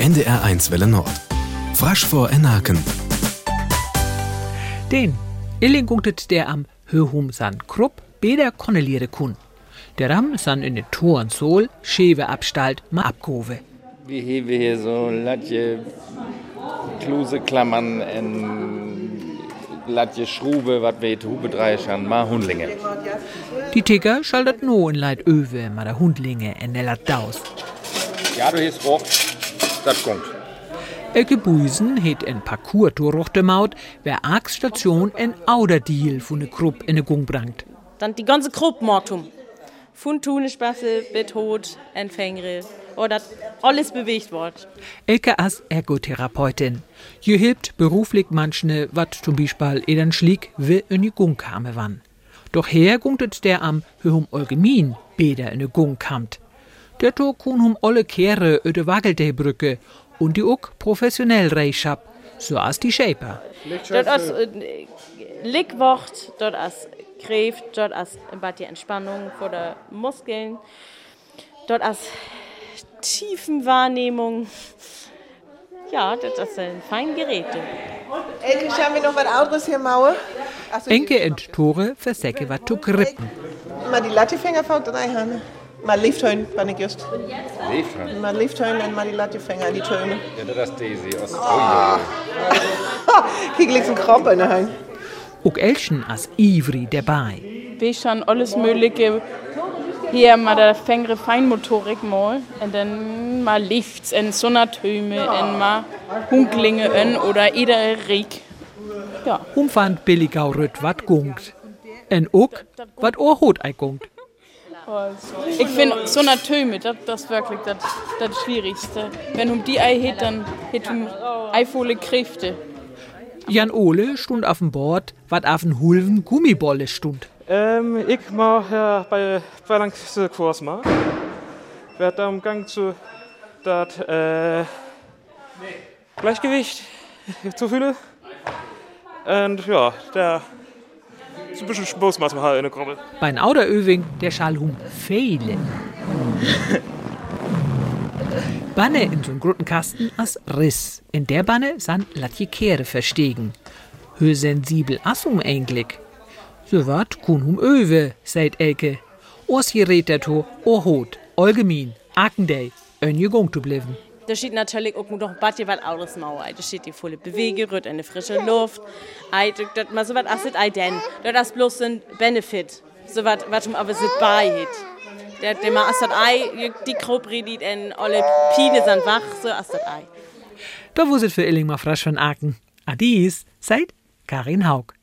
NDR1 Welle Nord. Frasch vor Enaken. Den Illing gunktet der am Höhum san Krupp beder konneliere kun. Der Ram san in den Toren Sol schewe abstalt ma abgove. Wir haben hier so Latje Kluse Klammern en Latje Schrube, wat wir Hube dreischern, ma Hundlinge. Die Ticker schaltet no in Leid Öwe ma der Hundlinge en lat daus. Ja, du hieß Rock, das kommt. Elke Buisen het en Parcours durch de Maut, wer Arx Station en Auderdeal von ne Krupp in ne Gung brangt. Dann die ganze Gruppe Mortum. Von Tunespasse, Betod, Empfängre. Oder alles bewegt wird. Elke as Ergotherapeutin. Je hilft beruflich manchne, wat zum Beispiel eden schlieg, wie in die Gung kame wann. Doch her gungtet der am Höhum Eugemin beder in die Gung kamt. Der to kun hum alle Kehre öde Waggeldeibrücke und die uck professionell reichab, so as die Shaper. Dort als äh, Lickwort, dort als Kräft, dort als die Entspannung vor der Muskeln, dort als Tiefenwahrnehmung. Ja, das sind feine Geräte. Elke, schauen wir noch was anderes hier Mauer? Achso, Enke und Tore versäcke wat zu grippen. Mal die Lattefinger von drei Hände. Mal Lieftönen, bin ich just. Liefern. Mal Lieftönen und die Lattefinger, die Töne. Ja, das ist Daisy aus oh, Krieg links einen Kopf in der Hand. Ook Elchen as Ivri dabei. Wir schon alles Mögliche hier mal der fängere Feinmotorik mal und dann mal Lifts und Sonatüme und mal Hunklinge und oder jeder Rieg. Ja, Umfand billigau rüt wat gungt. En ook wat oorhut ei gungt. Ich finde Sonatüme, das, das ist wirklich das, das Schwierigste. Wenn um die Ei hätt, dann hätt um Ei volle Kräfte. Jan Ole stund auf dem Bord, wat auf den Hulven Gummibolle stund. Ähm, ich mache ja bei Balancekurs mal. Werd da im Gang zu das äh, Gleichgewicht zu fühlen. Und ja, da ist ein bisschen Spaß macht man halt in der Gruppe. Bei n Auderöving der schall hum fehle. Banne in so'n großen Kasten as Riss. In der Banne san latje Kehre verstegen. Hö sensibel assum eigentlich. So wat kun hum öwe, seit Elke. Ors gerät der to, orhot, Olgemin, Akendei, önje gung zu bliven. Da steht natürlich auch noch ein bisschen was anderes Mauer. Da steht die volle Bewegung, rührt eine frische Luft. Das mal so was asset ei denn. Das ist bloß ein Benefit. So was, was um aber sit bei hit. Der, der mal asset ei, die redet und alle Pine sind wach, so asset ei. Da wuset für Illing mal frasch von Aken. Adis, seit Karin Haug.